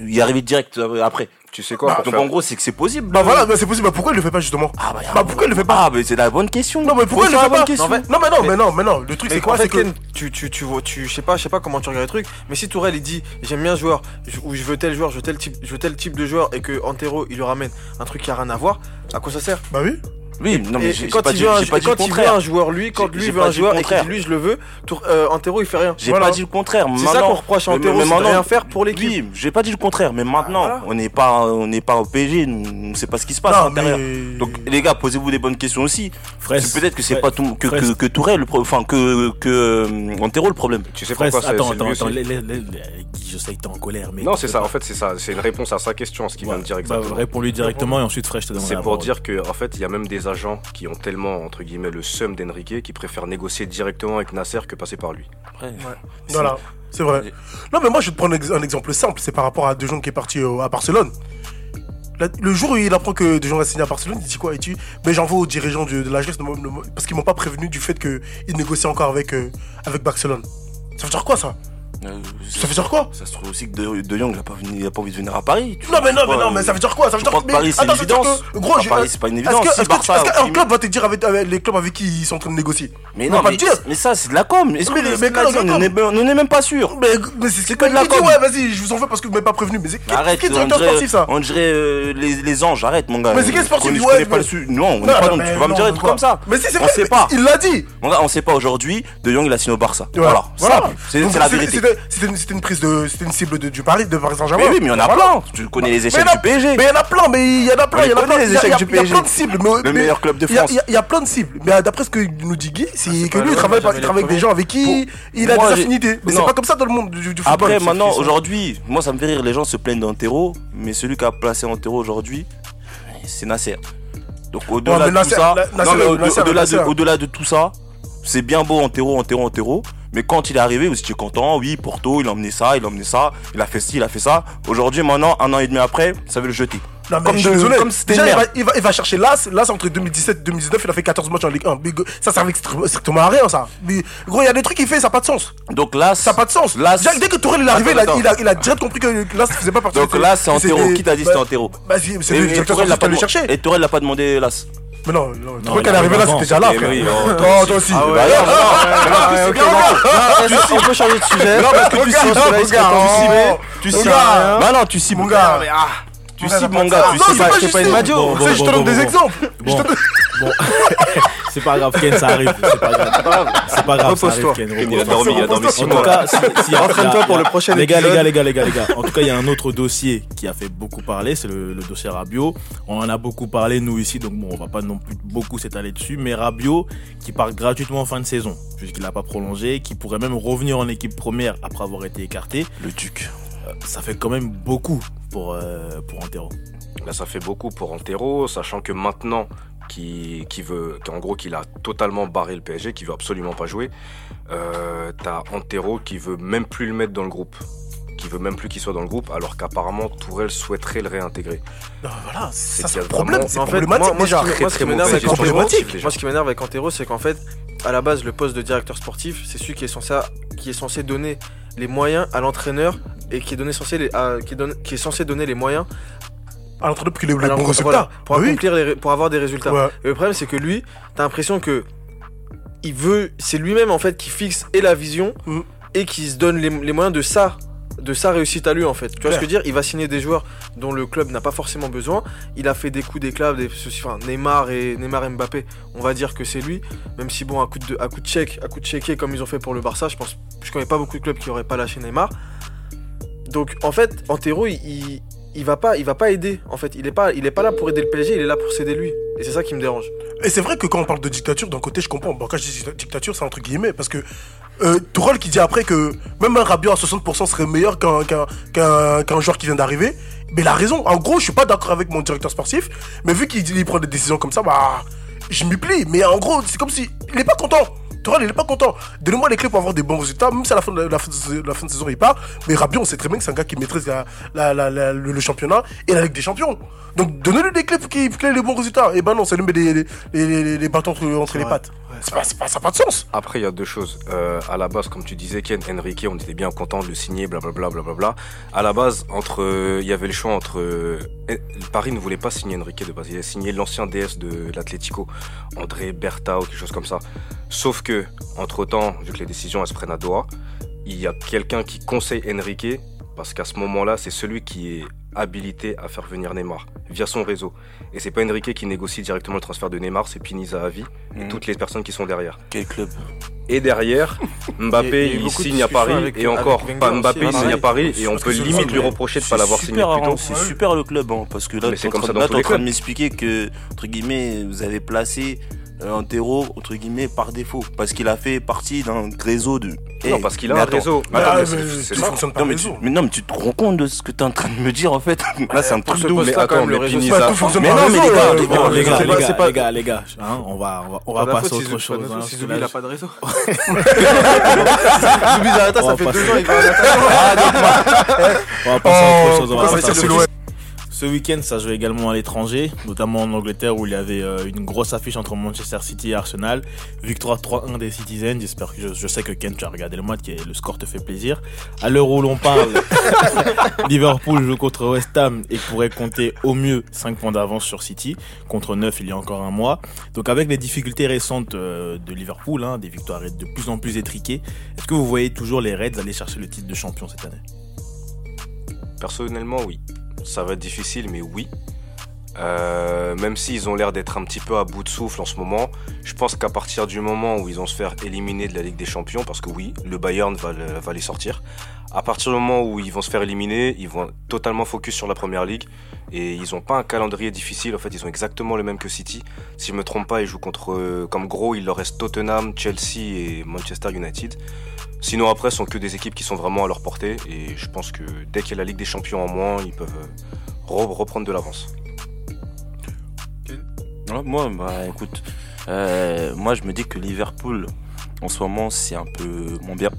S6: il est arrivé direct euh, après.
S3: Tu sais quoi pour
S6: Donc
S3: faire-
S6: en gros c'est que c'est possible.
S4: Bah voilà, bah, c'est possible. Bah pourquoi il le fait pas justement
S6: Ah bah,
S4: Bah pourquoi il le fait pas
S6: Ah mais c'est la bonne question.
S4: Non, mais pourquoi il le fait pas
S6: question.
S4: Non, mais non,
S5: Mais-
S4: mais non, mais non. Le truc, c'est quoi
S5: en fait,
S4: C'est que.
S5: Ken, tu, tu, tu, vois- tu, je sais pas, je sais pas comment tu regardes le truc, mais si Tourelle il dit j'aime bien joueur, ou je veux tel joueur, je veux tel type, je veux tel type de joueur, et que Antero il lui ramène un truc qui a rien à voir, à quoi ça sert?
S4: Bah oui.
S6: Oui, non mais
S5: Et quand
S6: pas
S5: il
S6: dit,
S5: veut un,
S6: j'ai pas dit le
S5: quand il veut un joueur lui, quand
S6: J'ai-
S5: lui
S6: j'ai
S5: veut un joueur et dit lui je le veux, Tour- euh, Antero il fait rien.
S6: J'ai
S5: Voilà.
S6: pas dit le contraire.
S5: C'est ça
S6: Maintenant-
S5: qu'on reproche à Antero, c'est rien faire pour l'équipe.
S6: Oui, j'ai pas dit le contraire, mais maintenant,
S5: voilà.
S6: on n'est pas, on n'est pas au PSG, on sait pas ce qui se passe à
S4: Non,
S6: l'intérieur.
S4: mais.
S6: Donc les gars, posez-vous des bonnes questions aussi.
S2: Fraisse.
S6: C'est Peut-être que c'est
S2: Fraisse.
S6: pas tout, que, que, que Tourelle, le pro- enfin que que euh, Antero le problème.
S3: Tu sais pourquoi c'est
S2: attends, attends, attends, je sais que t'es en colère, mais.
S3: Non, c'est ça. En fait, c'est ça. C'est une réponse à sa question, ce qu'il vient de dire
S2: Bah,
S3: exactement.
S2: Réponds-lui directement et ensuite, Fraisse, je te donnerai
S3: C'est pour dire que en fait, il y a même des agents qui ont tellement entre guillemets le seum d'Enrique qui préfèrent négocier directement avec Nasser que passer par lui.
S4: Voilà, c'est vrai. Non, mais moi, je vais te prendre un ex- un exemple simple. C'est par rapport à De Jong qui est parti euh, à Barcelone. Le jour où il apprend que De Jong a signé à Barcelone, il dit quoi? Il dit Mais j'envoie aux dirigeants de, de l'AGS parce qu'ils m'ont pas prévenu du fait qu'il négocie encore avec, euh, avec Barcelone. Ça veut dire quoi ça?
S6: Euh,
S4: Ça veut dire quoi
S6: Ça se trouve aussi que De, de Jong n'a pas, envie de venir à Paris. Tu
S4: Non
S6: vois,
S4: mais non mais non mais ça veut dire quoi Ça veut
S6: je
S4: dire
S6: crois que Paris, c'est une évidence?
S4: que- Gros, j'ai-
S6: Paris, c'est pas une évidence?
S4: est-ce qu'un club va te dire avec, avec les clubs avec qui ils sont en train de négocier?
S6: Mais
S4: On
S6: non, mais,
S4: dire.
S6: mais ça, c'est de la com. Est-ce
S4: Mais-
S6: on n'est même pas sûr.
S4: Mais, mais c'est ce
S6: que de la com.
S4: ouais vas-y je vous en veux parce que vous m'avez pas prévenu mais c'est
S6: Arrête,
S4: qui directeur sportif ça?
S6: On dirait euh, les, anges, arrête mon gars.
S4: Mais c'est quel sportif Ouais,
S6: pas Non, on n'est pas tu vas me dire trucs
S4: quoi
S6: comme ça.
S4: Mais si c'est
S6: On
S4: vrai
S6: sait pas.
S4: il l'a dit
S6: on sait pas aujourd'hui. De Jong, il a signé au Barça.
S4: Voilà.
S6: C'est la vérité.
S4: C'était- C'était une, c'était une prise de. C'était une cible de, du Paris, de Paris Saint-Germain.
S6: Mais oui, mais il y en a
S4: Voilà.
S6: plein. Tu connais les échecs
S4: a-
S6: du PSG.
S4: Mais il y en a plein, mais il y en a plein, il y en a plein.
S6: les échecs du
S4: Il y a
S6: PSG.
S4: plein de cibles. mais-
S6: Le meilleur club de France.
S4: Il y a- plein de cibles. Mais euh, d'après ce que nous dit Guy, c'est
S5: c'est
S4: que lui, il
S5: le
S4: travaille il travaille avec des gens avec qui il a des affinités. Mais c'est pas comme ça dans le monde du football.
S6: Après, maintenant, aujourd'hui, moi, ça me fait rire. Les gens se plaignent d'Antero, mais celui qui a placé Antero aujourd'hui, c'est Nasser. Donc, au-delà de tout ça, au-delà de tout ça, c'est bien beau Antero, Antero, Antero. Mais quand il est arrivé, vous étiez content. Oui, Porto, il a emmené ça, il a emmené ça, il a fait ci, il a fait ça. Aujourd'hui, maintenant, un an et demi après, ça veut le jeter.
S4: Non, mais
S6: Comme
S4: je suis désolé.
S6: comme
S4: Déjà, il va,
S6: merde.
S4: il, va, il va chercher l'As. L'As, entre 2017 et 2019, il a fait 14 matchs en Ligue 1. Mais ça servait strictement à rien, ça. Mais, gros, il y a des trucs qu'il fait, ça n'a pas de sens.
S6: Donc là,
S4: Ça n'a pas de sens.
S6: Là,
S4: Déjà, dès que Tourelle est arrivé, il a,
S6: Attends,
S4: il, a, il a direct compris que l'As ne faisait pas partie
S6: Donc
S4: de-
S6: là, c'est Antero. Qui t'a dit
S4: bah,
S6: c'était Antero
S4: si, c'est le
S6: et
S4: directeur
S6: l'a pas
S4: chercher.
S6: Et Tourelle l'a pas demandé l'As.
S4: Mais non, non,
S2: Non, il
S4: est arrivé là, c'était déjà là, frère.
S6: oui,
S4: Oh,
S6: oh,
S4: toi aussi.
S5: Ah ouais.
S4: Bah,
S5: Ah,
S4: non, non,
S5: non. Non, on peut changer de sujet.
S6: Non, parce que tu cibles, Tu cibles. Bah non, tu cibles.
S4: Mon gars.
S6: Tu cibles, mon gars. Tu cibles.
S4: c'est pas
S5: c'est
S4: juste
S5: pas une
S4: sais, je te donne des exemples.
S2: Bon. c'est pas grave, Ken, ça arrive. C'est pas grave. C'est pas grave, ça arrive. Ken.
S3: Il a dormi, il a dormi
S2: En
S3: six
S2: tout
S3: mois.
S2: cas, si-
S5: Entraîne-toi pour le prochain
S2: les gars, les gars, les gars, les gars, les gars. En tout cas, il y a un autre dossier qui a fait beaucoup parler, c'est le, le dossier Rabiot. On en a beaucoup parlé nous ici, donc bon, on va pas non plus beaucoup s'étaler dessus. Mais Rabiot qui part gratuitement en fin de saison, puisqu'il n'a pas prolongé, qui pourrait même revenir en équipe première après avoir été écarté.
S6: Le Duc.
S2: Euh, Ça fait quand même beaucoup pour euh, pour Antero.
S3: Là, ça fait beaucoup pour Antero, sachant que maintenant, qui, qui veut, qu'en gros, qu'il a totalement barré le PSG, qui veut absolument pas jouer, euh, t'as Antero qui veut même plus le mettre dans le groupe, qui veut même plus qu'il soit dans le groupe, alors qu'apparemment Tourelle souhaiterait le réintégrer.
S4: Non, Voilà,
S3: C'est
S4: ça le problème, c'est
S5: En fait,
S4: problématique
S5: moi, moi,
S4: déjà.
S5: moi, ce qui m'énerve avec Antero,
S3: sportive, déjà.
S5: moi, ce qui m'énerve avec Antero, c'est qu'en fait, à la base, le poste de directeur sportif, c'est celui qui est censé, qui est censé donner les moyens à l'entraîneur et qui est, donné censé les, à- qui, est qui est censé donner les moyens
S4: À pour qu'il ait les bons résultats.
S5: pour,
S4: oui.
S5: accomplir les ré- pour avoir des résultats.
S4: Ouais.
S5: Et le problème, c'est que lui, t'as l'impression que il veut, c'est lui-même en fait qui fixe et la vision
S4: Mm.
S5: et qui se donne les, les moyens de ça, de sa réussite à lui en fait. Tu vois ce que je veux dire? Il va signer des joueurs dont le club n'a pas forcément besoin. Il a fait des coups d'éclat, des enfin Neymar et Neymar et Mbappé. On va dire que c'est lui, même si bon à coup de à coup de chèque, à coup de chéquier comme ils ont fait pour le Barça, je pense, je connais pas beaucoup de clubs qui auraient pas lâché Neymar. Donc en fait, Antero, il, il, il va pas, il va pas aider. En fait, il est pas, il est pas là pour aider le PSG, il est là pour s'aider lui. Et c'est ça qui me dérange.
S4: Et c'est vrai que quand on parle de dictature, d'un côté, je comprends. Bon, quand je dis dictature, c'est entre guillemets, parce que euh, qui dit après que même un Rabiot à 60% serait meilleur qu'un qu'un joueur qui vient d'arriver. Mais il a raison. En gros, je suis pas d'accord avec mon directeur sportif, mais vu qu'il il prend des décisions comme ça, bah, je m'y plie. Mais en gros, c'est comme si il est pas content. Il est pas content. Donnez-moi les clés pour avoir des bons résultats, même si à la fin de la, fin de, la fin de saison il part. Mais Rabiot, on sait très bien que c'est un gars qui maîtrise la, le, le championnat et la Ligue des Champions. Donc donnez-lui des clés pour qu'il ait les bons résultats. Et ben non, ça lui met les, les, les, les- les bâtons entre, entre les pattes. Ça n'a pas de sens.
S3: Après, il y a deux choses. Euh, à la base, comme tu disais, Ken, Enrique, on était bien content de le signer, blablabla, blablabla. À la base, euh, il y avait le choix entre. euh, Paris ne voulait pas signer Enrique de base. Il a signé l'ancien DS de l'Atlético, André Berta ou quelque chose comme ça. Sauf que, entre temps, vu que les décisions elles se prennent à Doha, il y a quelqu'un qui conseille Enrique parce qu'à ce moment-là, c'est celui qui est habilité à faire venir Neymar via son réseau. Et c'est pas Enrique qui négocie directement le transfert de Neymar, c'est Pini Zahavi et
S6: Mhm.
S3: toutes les personnes qui sont derrière.
S6: Quel club
S3: Et derrière, Mbappé,
S5: il
S3: signe à Paris.
S5: avec-
S3: et encore, pas Mbappé,
S5: aussi,
S3: il signe à. Paris. Et on peut limite lui reprocher de
S6: C'est
S3: pas l'avoir signé
S6: super,
S3: plus tôt.
S6: C'est super le club, hein, parce que là,
S3: Mais
S6: t'es
S3: c'est
S6: en
S3: comme
S6: train- de m'expliquer que, entre guillemets, vous avez placé Antero, entre guillemets, par défaut. Parce qu'il a fait partie d'un réseau de.
S3: Non, parce qu'il a un
S6: attends.
S3: réseau.
S4: Mais,
S3: Attends,
S4: ah,
S3: mais
S4: mais
S3: c'est- c'est
S4: tout
S3: ça.
S4: fonctionne par
S6: Non mais, tu,
S4: réseau.
S6: mais non mais tu te rends compte de ce que t'es en train de me dire en fait? Là c'est un truc de
S3: Mais
S5: quand
S3: attends,
S5: même, le réseau, c'est
S4: Bah, tout fonctionne
S6: Mais
S4: par
S6: non, mais les gars,
S4: euh,
S6: les gars,
S4: bon,
S2: les gars,
S5: c'est
S2: les gars,
S5: c'est pas-
S2: les gars, les gars, on va, on va,
S5: la
S2: passer à autre chose.
S5: si il a pas de réseau. Ça
S2: va
S5: fait
S2: passer.
S5: deux ans, il va.
S2: On va passer à autre chose. on va passer
S4: c'est
S2: à autre
S4: c'est
S2: chose. Ce week-end, ça jouait également à l'étranger, notamment en Angleterre où il y avait euh, une grosse affiche entre Manchester City et Arsenal. Victoire 3-1 des Citizens. J'espère que je, je sais que Ken, tu as regardé le match, et le score te fait plaisir. À l'heure où l'on parle, Liverpool joue contre West Ham et pourrait compter au mieux 5 points d'avance sur City, contre 9 il y a encore un mois. Donc avec les difficultés récentes euh, de Liverpool, hein, des victoires de plus en plus étriquées, est-ce que vous voyez toujours les Reds aller chercher le titre de champion cette année?
S3: Personnellement, oui. Ça va être difficile, mais oui. Euh, même s'ils ont l'air d'être un petit peu à bout de souffle en ce moment, je pense qu'à partir du moment où ils vont se faire éliminer de la Ligue des Champions, parce que oui, le Bayern va, le- va les sortir, à partir du moment où ils vont se faire éliminer, ils vont totalement focus sur la Première Ligue et ils n'ont pas un calendrier difficile. En fait, ils ont exactement le même que City. Si je me trompe pas, ils jouent contre, comme gros, il leur reste Tottenham, Chelsea et Manchester United. Sinon après, ce sont que des équipes qui sont vraiment à leur portée et je pense que dès qu'il y a la Ligue des Champions en moins, ils peuvent euh, re- reprendre de l'avance.
S6: Bah euh, moi je me dis que Liverpool, en ce moment, c'est un peu moins bien.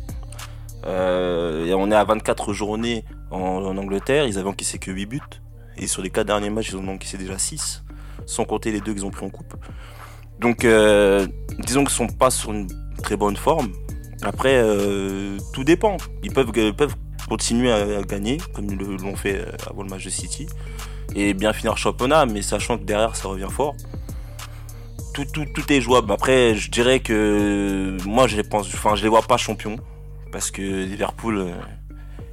S6: Euh, on est à 24 journées en, Angleterre, ils avaient encaissé que 8 buts. Et sur les 4 derniers matchs, ils ont encaissé déjà 6, sans compter les deux qu'ils ont pris en coupe. Donc, disons qu'ils sont pas sur une très bonne forme. Après, euh, tout dépend. Ils peuvent, peuvent continuer à, gagner, comme ils l'ont fait euh, avant le match de City, et bien finir championnat, mais sachant que derrière, ça revient fort tout, tout, tout est jouable. Après, je dirais que moi, je les pense, enfin, je les vois pas champions parce que Liverpool, euh,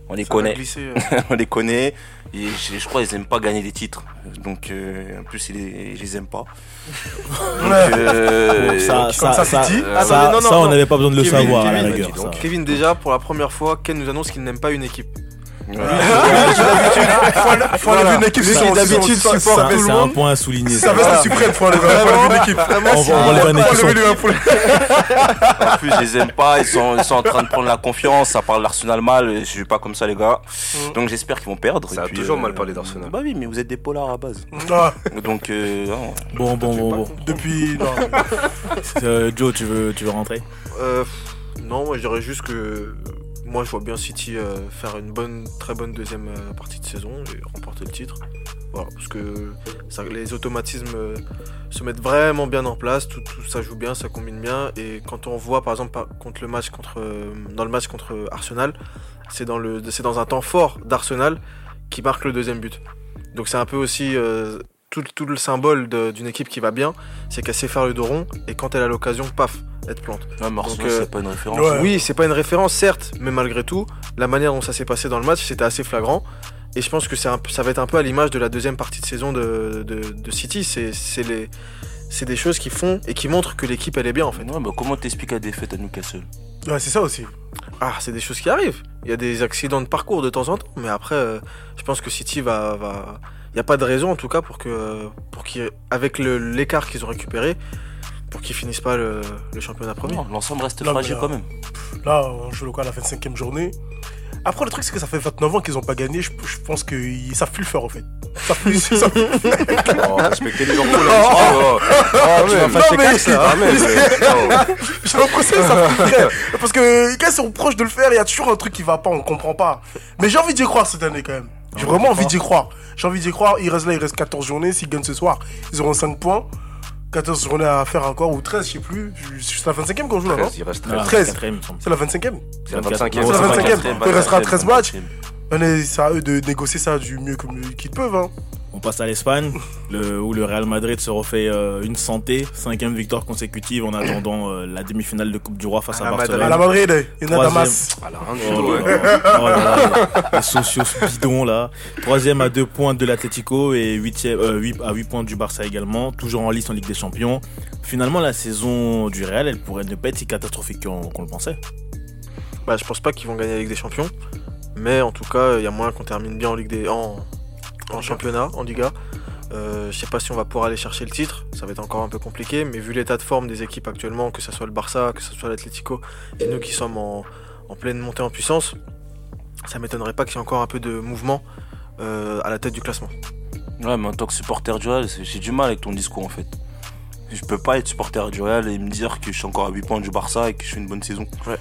S6: on les
S5: Ça
S6: connaît,
S5: glisser, euh.
S6: on les connaît. Et je, je crois qu'ils aiment pas gagner des titres. Donc, euh, en plus, ils les, aiment pas. Donc, euh,
S2: ça, ça, on n'avait pas besoin de le
S5: Kevin,
S2: savoir à la
S5: Kevin,
S2: rigueur.
S5: Kevin, déjà, pour la première fois, Ken nous annonce qu'il n'aime pas une équipe.
S4: Faut enlever une équipe,
S5: qui d'habitude supporte tout le
S2: C'est un
S5: monde.
S2: point à souligner.
S4: Ça c'est suprême, faut enlever faut enlever une équipe.
S2: On on.
S6: En plus, je les aime pas. Ils sont, ils sont en train de prendre la confiance. Ça parle d'Arsenal mal. Je suis pas comme ça, les gars. Donc, j'espère qu'ils vont perdre.
S3: Ça a toujours mal parlé d'Arsenal.
S6: Bah oui, mais vous êtes des polars à base.
S4: Ah,
S6: Donc, euh.
S2: Bon, bon, bon, bon.
S4: Depuis. non.
S2: Euh, Joe, tu veux, tu veux rentrer
S5: Euh, non, moi je dirais juste que euh, moi je vois bien City euh, faire une bonne, très bonne deuxième euh, partie de saison et remporter le titre. Voilà, parce que les automatismes euh, se mettent vraiment bien en place, tout, ça joue bien, ça combine bien. Et quand on voit par exemple contre le match contre, dans le match contre Arsenal, c'est dans, le, dans un temps fort d'Arsenal qui marque le deuxième but. Donc c'est un peu aussi tout, le symbole d'une équipe qui va bien, c'est qu'elle sait faire le dos rond et quand elle a l'occasion, paf,
S6: Arsenal,
S5: Donc, euh,
S6: c'est pas une référence.
S4: Ouais.
S5: Oui, c'est pas une référence, certes, mais malgré tout, la manière dont ça s'est passé dans le match, c'était assez flagrant. Et je pense que un ça va être un peu à l'image de la deuxième partie de saison de, de- de City. C'est c'est les- c'est des choses qui font et qui montrent que l'équipe elle est bien en fait.
S6: Ouais, bah, comment t'expliques la défaite à Newcastle?
S4: Ouais, c'est ça aussi.
S5: Ah, c'est des choses qui arrivent. Il y a des accidents de parcours de temps en temps, mais après, euh, je pense que City va. va... Il n'y a pas de raison en tout cas pour que, pour qu'ils, avec le- l'écart qu'ils ont récupéré, pour qu'ils finissent pas le, le championnat premier.
S6: Non, L'ensemble reste fragile
S4: là-
S6: quand même.
S4: Là, on joue le quoi à la fin de cinquième journée. Après, le truc, c'est que ça fait 29 ans qu'ils ont pas gagné. Je, je pense qu'ils savent plus le faire, en fait. Ça plus, ça plus.
S3: Oh, respectez Liverpool. hein, oh, oh,
S4: Non,
S3: fâcher
S4: mais-
S3: Kyle, là, mais- mais-
S4: J'ai l'impression que ça vrai. Parce que quand ils sont proches de le faire, il y a toujours un truc qui va pas, on comprend pas. Mais j'ai envie d'y croire cette année quand même. J'ai vraiment envie d'y croire. J'ai envie d'y croire. Il reste là, il reste 14 journées. S'ils gagnent ce soir, ils auront 5 points. 14 journées à faire encore, ou 13, je sais plus. C'est la 25ème qu'on joue là, non
S3: 13, il reste
S2: Ah,
S3: 13.
S4: 13.
S2: quatrième, il me semble.
S4: C'est la 25ème
S3: C'est la
S2: 24.
S3: 25e.
S4: C'est la 25e. Il restera 13 matchs.
S6: 24e.
S4: Allez, C'est à eux de négocier ça du mieux qu'ils peuvent. Hein.
S2: On passe à l'Espagne, le- où le Real Madrid se refait euh, une santé, cinquième victoire consécutive en attendant euh, la demi-finale de Coupe du Roi face
S5: À
S2: à
S5: la
S2: Barcelone.
S4: À la Madrid, il y en a
S2: Troisième.
S4: Damas.
S3: Ah, la
S2: Oh les socios bidons là. Troisième à deux points de l'Atlético et huitième, euh, huit- à 8 points du Barça également. Toujours en lice en Ligue des Champions. Finalement, la saison du Real, elle pourrait ne pas être si catastrophique qu'on qu'on le pensait.
S5: Bah, je pense pas qu'ils vont gagner la Ligue des Champions. Mais en tout cas, il y a moyen qu'on termine bien en Ligue des. en, en championnat, en Liga. Euh, je sais pas si on va pouvoir aller chercher le titre, ça va être encore un peu compliqué, mais vu l'état de forme des équipes actuellement, que ce soit le Barça, que ce soit l'Atlético, et nous qui sommes en, en pleine montée en puissance, ça m'étonnerait pas qu'il y ait encore un peu de mouvement euh, à la tête du classement.
S6: Ouais, mais en tant que supporter du Real, j'ai du mal avec ton discours en fait. Je peux pas être supporter du Real et me dire que je suis encore à 8 points du Barça et que je fais une bonne saison.
S5: Ouais.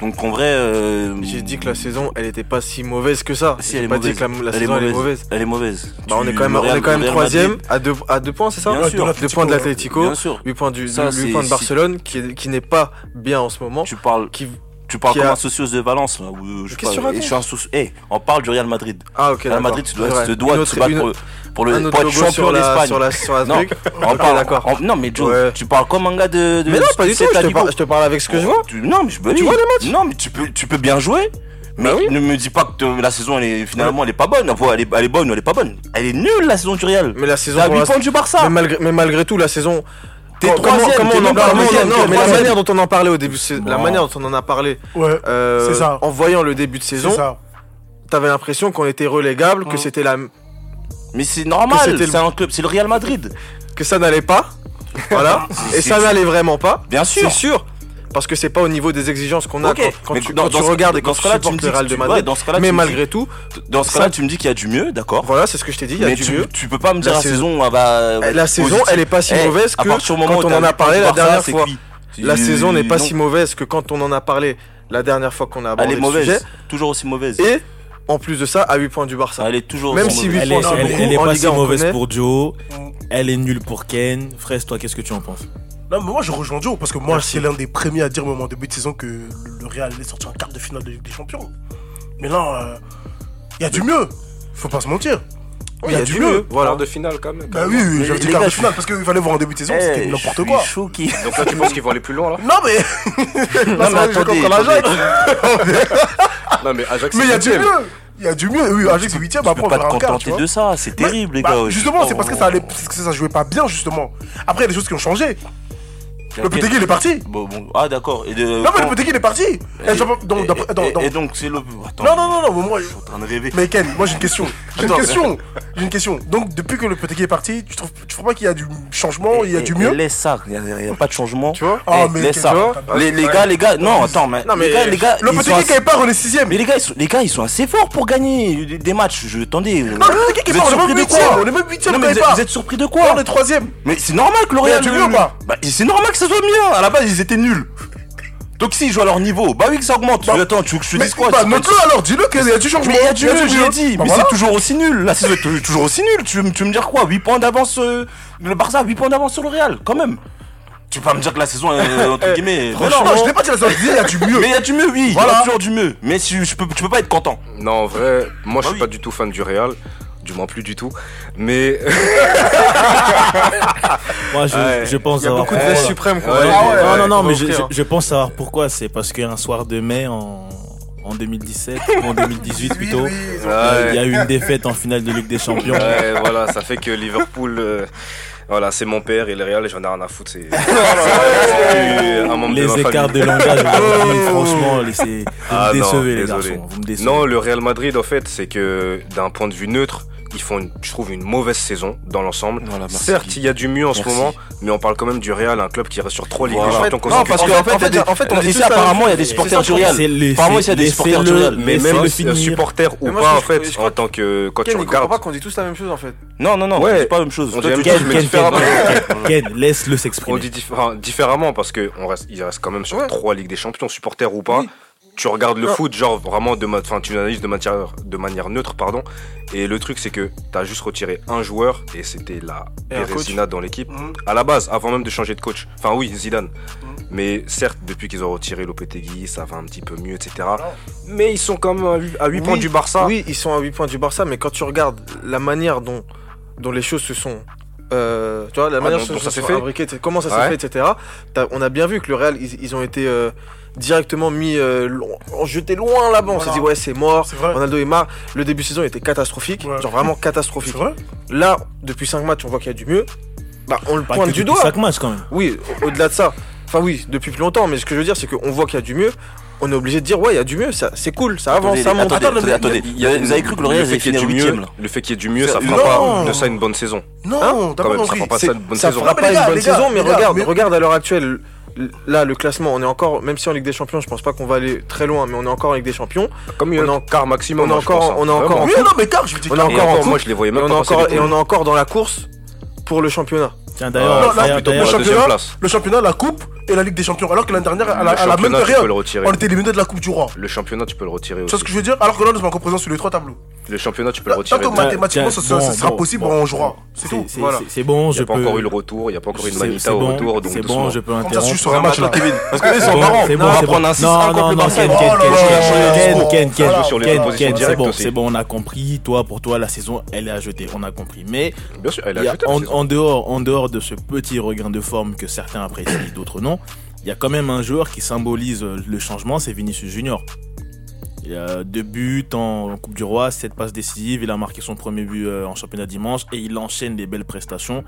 S6: Donc en vrai. euh,
S5: J'ai dit que la saison, elle était pas si mauvaise que ça.
S6: Si, elle est
S5: pas dit
S6: mauvaise.
S5: que la, la
S6: elle, est
S5: saison elle est
S6: mauvaise. Elle est mauvaise.
S5: Bah, on est quand même, on est quand même
S6: Real
S5: troisième
S6: Madrid,
S5: à deux, à deux points, c'est ça
S6: Bien sûr.
S4: de
S5: Deux points de
S4: l'Atlético,
S5: l'Atlético,
S6: Bien sûr.
S5: 8 points, du,
S6: Ça,
S5: huit
S6: c'est-
S5: points de Barcelone, qui, est- qui n'est pas bien en ce moment.
S6: Tu parles,
S5: Qui...
S6: tu parles
S5: qui
S6: comme
S5: a-
S6: un socios de Valence là. Où, je
S5: que tu
S6: suis un soci- Eh, on parle du Real Madrid.
S5: Ah, ok,
S6: Real. Madrid, tu dois, de
S5: autre-
S6: se battre
S5: une-
S6: pour, pour le, pour être champion d'Espagne.
S5: sur la, sur la
S6: Non,
S5: truc.
S6: on parle,
S5: d'accord.
S6: on- non mais Joe,
S5: Ouais.
S6: tu parles comme un gars de. de
S5: Mais non, pas du tout,
S6: 17
S5: je te, parle, je te parle avec ce que je vois.
S6: Tu- non, mais je peux
S5: Tu vois les matchs
S6: Non, mais tu peux, tu peux bien jouer. Mais
S5: Bah oui.
S6: ne me dis pas que te- la saison elle est finalement elle est pas bonne. Elle est, elle est bonne ou elle est pas bonne. Elle est nulle la saison du Real.
S5: Mais la saison
S6: T'as
S5: pour
S6: 8
S5: l'instant-
S6: points du Barça.
S5: mais malgré, mais malgré tout, la saison.
S6: T'es
S5: comment-
S6: troisième,
S5: comment
S6: t'es
S5: on en parle Non, mais la manière dont on en parlait au début, c'est la manière dont on en a parlé.
S4: Ouais,
S5: euh,
S4: C'est ça.
S5: En voyant le début de saison, t'avais l'impression qu'on était relégable, que
S4: Mm.
S5: c'était la,
S6: Mais c'est normal. C'est un club, c'est le Real Madrid.
S5: que ça n'allait pas. Voilà. Et ça n'allait vraiment pas.
S6: Bien
S5: C'est
S6: sûr.
S5: Parce que c'est pas au niveau des exigences qu'on a quand, quand tu,
S6: dans-
S5: quand
S6: dans
S5: tu
S6: ce-
S5: regardes et quand tu supportes le Real de Madrid.
S6: ouais, dans ce cas-là,
S5: mais malgré tout,
S6: Dans ce cas-là, tu me dis qu'il y a du mieux, d'accord.
S5: voilà, c'est ce que je t'ai dit, il y a
S6: Mais
S5: du
S6: tu,
S5: mieux.
S6: tu peux pas me dire
S5: La
S6: la,
S5: saison-
S6: elle va.
S5: La saison,
S6: positive.
S5: elle est pas si
S6: Eh,
S5: mauvaise que quand on en a parlé la dernière fois. La saison n'est pas si mauvaise que quand on en a parlé la dernière fois qu'on a abordé
S6: Elle est
S5: le sujet.
S6: mauvaise. Toujours aussi mauvaise.
S5: Et en plus de ça, à 8 points du Barça.
S6: Elle est toujours
S5: Même si
S6: mauvaise.
S5: huit
S2: Elle est,
S5: points,
S2: elle-
S5: beaucoup.
S2: elle est pas
S5: Liga,
S2: si mauvaise pour Joe. Elle est nulle pour Ken. Fraise, toi, qu'est-ce que tu en penses?
S4: Non, mais moi je rejoins Joe parce que moi c'est l'un des premiers à dire au moment début de saison que le, le Real est sorti en quart de finale de Ligue des Champions. Mais là, il y a du mieux. Faut pas se mentir.
S5: Oui, il y a du mieux. Voilà.
S3: De finale quand même.
S4: Bah oui, oui, j'avais dit quart de finale parce qu'il fallait voir en début de saison,
S6: Eh,
S4: c'était n'importe quoi.
S6: qui-
S3: Donc là, tu penses qu'ils vont aller plus loin là
S4: Non mais.
S6: Non, mais attendez.
S3: Non, mais Ajax,
S4: Mais il y a du mieux. Il y a du mieux. Oui, Ajax c'est 8ème,
S6: Tu
S4: après
S6: peux
S4: on
S6: pas
S4: verra
S6: te
S4: en quart. tu
S6: contenter de ça, c'est terrible les
S4: Bah,
S6: gars.
S4: justement, c'est parce que ça allait, ça jouait pas bien justement. Après, il y a des choses qui ont changé. Le Petit il est parti.
S6: Bon, bon. Ah d'accord. Et de-
S4: Non mais le Petit il est parti.
S6: et- et- et- donc c'est le. Attends,
S4: Non non non non, mais moi.
S6: Je suis en train de rêver.
S4: Mais Ken, moi j'ai une question. J'ai une question. J'ai une question. Donc depuis que le Petit est parti, tu trouves, tu trouves pas qu'il y a du changement, il y a
S6: Et-
S4: du mieux
S6: Laisse ça, il n'y a, pas de changement.
S5: Tu vois
S4: Ah,
S6: Eh,
S4: mais
S6: laisse ça.
S4: tu vois
S6: Les, les gars, les gars, non, attends, mais,
S5: Non, mais
S6: les gars, les gars,
S4: qui est part, on est sixième.
S6: Mais les gars, ils sont, les gars, ils sont assez forts pour gagner des, matchs. Je, attendez.
S4: Non, le Petit qui est
S6: êtes
S4: on est
S6: surpris
S4: même
S6: de quoi
S4: huitième. On est même huitième
S6: vous êtes, surpris de quoi
S4: on est troisième.
S6: Mais c'est normal que Real.
S4: du mieux ou pas
S6: Bah, c'est normal que ça soit mieux. À la base, ils étaient nuls. Donc s'ils jouent à leur niveau, bah oui que ça augmente.
S4: Bah,
S6: Attends, tu veux que je te dise quoi?
S4: bah, note-le alors, dis-le qu'il y a du changement.
S6: Mais il y a du mieux, je l'ai dit.
S4: Bah,
S6: mais
S4: voilà.
S6: c'est toujours aussi nul. La saison est toujours aussi nulle. Tu veux, tu veux me dire quoi? 8 points d'avance. euh, le Barça a 8 points d'avance sur le Real, quand même. Tu peux pas me dire que la saison est euh, entre guillemets. Mais
S4: Non,
S6: non,
S4: je n'ai pas dit la sortie, il y a du mieux.
S6: Mais il y a du mieux, oui. Il y a toujours du mieux. Mais si, je peux, tu peux pas être content.
S3: Non, en vrai, moi je
S6: Bah
S3: suis
S6: oui.
S3: pas du tout fan du Real. Du moins plus du tout. Mais
S2: Moi, je,
S5: Ouais.
S2: je pense
S5: Il y a
S2: avoir
S5: beaucoup de
S3: Ouais. Ah
S5: on va-
S2: non, non, non, mais je, je- je pense savoir pourquoi. C'est parce qu'un soir de mai en, en 2017 ou en 2018 plutôt,
S4: oui,
S2: euh, il y a eu une défaite en finale de Ligue des Champions.
S3: ouais, voilà, ça fait que Liverpool, euh, voilà, c'est mon père et le Real, et j'en ai rien à foutre. C'est c'est un membre de
S2: Les
S3: ma
S2: écarts
S3: famille.
S2: de langage franchement, vous
S3: Ah
S2: me
S3: non,
S2: décevez les garçons. Vous me décevez.
S3: Non, le Real Madrid, en fait, c'est que d'un point de vue neutre, ils font, une- je trouve, une mauvaise saison dans l'ensemble.
S6: Voilà.
S3: Certes, il y a du mieux en ce moment, mais on parle quand même du Real, un club qui reste sur trois ligues
S6: Voilà.
S3: des champions
S5: non, parce
S3: consécutives.
S5: que en fait, en fait, on dit
S6: Ici, apparemment, il y a des supporters du Real. Apparemment, il y a des supporters du Real.
S3: Mais même supporter ou pas, en fait,
S5: je crois
S3: en tant que quand tu regardes,
S5: pas qu'on dit tous la même chose en fait.
S6: Non, non, non,
S3: Ouais.
S6: c'est pas la même chose.
S3: On dit différemment.
S2: Ken, laisse-le
S3: on
S2: s'exprimer.
S3: dit diffé- différemment parce que on reste, il reste quand même sur trois ligues des champions, supporter ou pas. Tu regardes le foot, genre vraiment de enfin tu analyses de manière, de manière neutre, pardon. Et le truc c'est que t'as juste retiré un joueur et c'était la Bérésina dans l'équipe.
S4: Mhm.
S3: À la base, avant même de changer de coach. Enfin oui, Zidane. Mais certes, depuis qu'ils ont retiré Lopetegui, ça va un petit peu mieux, etc. Mais ils sont quand même à 8,
S5: Oui,
S3: points du Barça.
S5: Oui, ils sont à 8 points du Barça, mais quand tu regardes la manière dont, dont les choses se sont. Euh, tu vois, la manière
S3: dont- ça
S5: se
S3: s'est fait.
S5: fabriquées, etc., comment ça s'est
S3: Ouais.
S5: fait, etc. On a bien vu que le Real, ils, ils ont été euh, directement mis. Euh, jeté loin là-bas. On s'est dit, ouais, c'est mort.
S4: C'est vrai.
S5: Ronaldo est marre. Le début de saison était catastrophique.
S4: Ouais.
S5: Genre vraiment catastrophique.
S4: Vrai
S5: Là, depuis 5 matchs, on voit qu'il y a du mieux. Bah, on le
S2: Pas
S5: pointe du doigt.
S2: Chaque match quand même.
S5: Oui, au- au-delà de ça. Enfin, oui, depuis plus longtemps, mais ce que je veux dire, c'est qu'on voit qu'il y a du mieux. On est obligé de dire, ouais, il y a du mieux, ça, c'est cool, ça avance,
S6: Attendez,
S5: ça monte.
S6: attendez, attendez,
S4: mais-
S6: attendez.
S3: Il y a-
S6: Vous avez cru que le Real
S3: fait
S6: allait
S3: qu'il y ait
S6: finir
S3: du mieux,
S6: huitième là
S3: le fait qu'il y ait du mieux, ça fera pas de ça une bonne saison.
S4: Non,
S5: Hein
S4: t'as pas
S3: ça fera pas ça une bonne
S5: ça
S3: saison.
S5: fera
S4: Non, mais
S5: pas une bonne saison, mais regarde,
S4: mais-
S5: regarde à l'heure actuelle. Là, le classement, on est encore, même si en Ligue des Champions, je pense pas qu'on va aller très loin, mais on est encore en Ligue des Champions.
S3: Comme il y a
S5: On est
S3: un
S5: en-
S3: quart maximum.
S5: on est
S3: je
S5: encore-
S3: pense, hein.
S5: on est encore
S4: Oui, non, mais car, je vais te
S5: On est encore en
S3: moi, je les voyais même pas
S5: et on est encore dans la course pour le championnat.
S2: Tiens, d'ailleurs,
S4: là,
S3: la
S4: le championnat. Le championnat, la coupe et la Ligue des Champions. Alors que l'année dernière, à la, à la même
S3: peux
S4: période, on était éliminé de la Coupe du Roi.
S3: Le championnat, tu peux le retirer
S4: Tu vois ce que je veux dire? Alors que là, nous sommes encore présents sur les trois tableaux.
S3: Le championnat, tu peux le
S4: Tant
S3: retirer.
S4: que mathématiquement, ça,
S2: bon,
S4: sera
S2: bon,
S4: possible,
S2: bon.
S4: on jouera. C'est tout.
S2: c'est-
S5: Voilà.
S2: c'est- c'est bon,
S3: Il
S2: je
S3: n'y a pas
S2: peux.
S3: encore eu le retour, il n'y a pas encore eu de
S2: c'est-
S3: Manita au
S2: bon,
S3: retour, donc
S2: C'est bon, je peux
S4: ça,
S2: interrompre.
S4: juste sur un match là.
S6: Parce que ils sont
S2: Bon,
S6: marrants.
S2: c'est
S6: On
S2: bon,
S6: va
S2: c'est bon.
S6: prendre un 6
S2: Non, non, non. Ken,
S4: Oh
S2: Ken, Ken, Ken, Ken, Ken,
S3: les
S2: c'est bon, c'est bon, on a compris. Toi, pour toi, la saison, elle est à jeter. On a compris. Mais
S3: Bien sûr, elle a- jeté la
S2: en, dehors, de ce petit regain de forme que certains apprécient, d'autres non, il y a quand même un joueur qui symbolise le changement, c'est Vinicius Junior. Il a deux buts en Coupe du Roi, sept passes décisives. Il a marqué son premier but euh, en championnat dimanche et il enchaîne des belles prestations.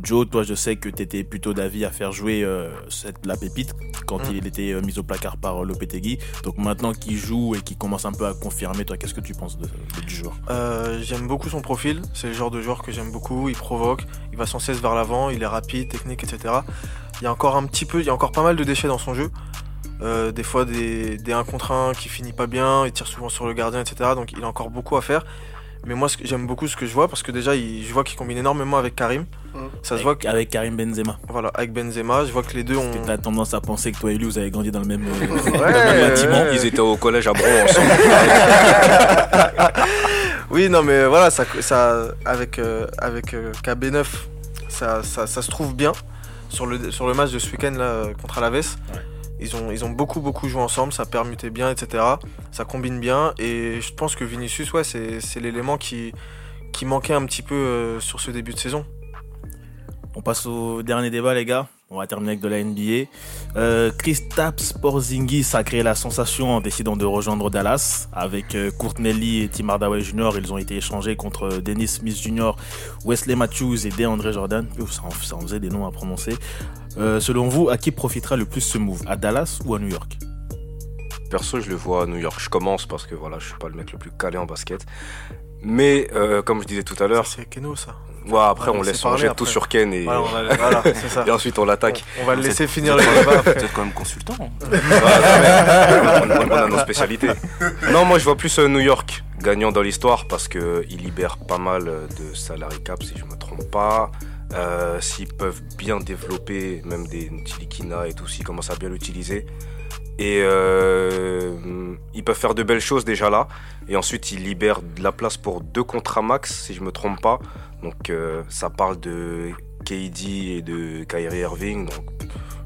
S2: Joe, toi, je sais que tu étais plutôt d'avis à faire jouer euh, cette, la pépite quand
S5: Mm.
S2: il était euh, mis au placard par euh, Lopetegui. Donc maintenant qu'il joue et qu'il commence un peu à confirmer, toi, qu'est-ce que tu penses de, de- du joueur?
S5: Euh, j'aime beaucoup son profil, c'est le genre de joueur que j'aime beaucoup, il provoque, il va sans cesse vers l'avant, il est rapide, technique, etc. Il y a encore un petit peu, il y a encore pas mal de déchets dans son jeu. Euh, des fois des, des 1 contre 1 qui finit pas bien, il tire souvent sur le gardien, etc. Donc il a encore beaucoup à faire. Mais moi j'aime beaucoup ce que je vois parce que déjà il, je vois qu'il combine énormément avec Karim. Ça se voit
S2: avec,
S5: que,
S2: avec Karim Benzema.
S5: voilà, avec Benzema, je vois que les deux ont.
S2: Tu as tendance à penser que toi et lui, vous avez grandi dans le même, euh, dans le
S5: Ouais,
S2: même bâtiment.
S5: ouais.
S3: Ils étaient au collège à Bron ensemble.
S5: Oui, non, mais voilà, ça, ça avec, euh, avec euh, KB9, ça, ça, ça se trouve bien. Sur le, sur le match de ce week-end là, contre Alaves,
S2: Ouais.
S5: Ils, ont, ils ont beaucoup, beaucoup joué ensemble, ça permutait bien, etc. Ça combine bien. Et je pense que Vinicius, ouais, c'est l'élément qui, qui manquait un petit peu euh, sur ce début de saison.
S2: On passe au dernier débat, les gars. On va terminer avec de la NBA. Euh, Kristaps Porzingis a créé la sensation en décidant de rejoindre Dallas. Avec euh, Courtney Lee et Tim Hardaway Jr., ils ont été échangés contre euh, Dennis Smith Jr., Wesley Matthews et DeAndre Jordan. Ça, ça en faisait des noms à prononcer. Euh, selon vous, à qui profitera le plus ce move? À Dallas ou à New York?
S3: Perso, je le vois à New York. Je commence parce que voilà, je suis pas le mec le plus calé en basket. Mais euh, comme je disais tout à l'heure,
S5: C'est Keno, ça.
S3: ouais, après
S5: Ouais,
S3: on laisse on jette
S5: après.
S3: tout sur Ken et,
S5: Voilà, on va- voilà, c'est ça.
S3: et ensuite on l'attaque.
S5: On, on va le laisser finir le débat
S6: êtes quand même consultant. hein.
S3: on, a nos spécialités. Non, moi je vois plus euh, New York gagnant dans l'histoire parce que il libère pas mal de salary cap si je me trompe pas. Euh, S'ils peuvent bien développer même des Tilikina et tout, s'ils commencent à bien l'utiliser. Et euh, ils peuvent faire de belles choses déjà là. Et ensuite ils libèrent de la place pour deux contrats max si je me trompe pas. Donc euh, ça parle de KD et de Kyrie Irving. Donc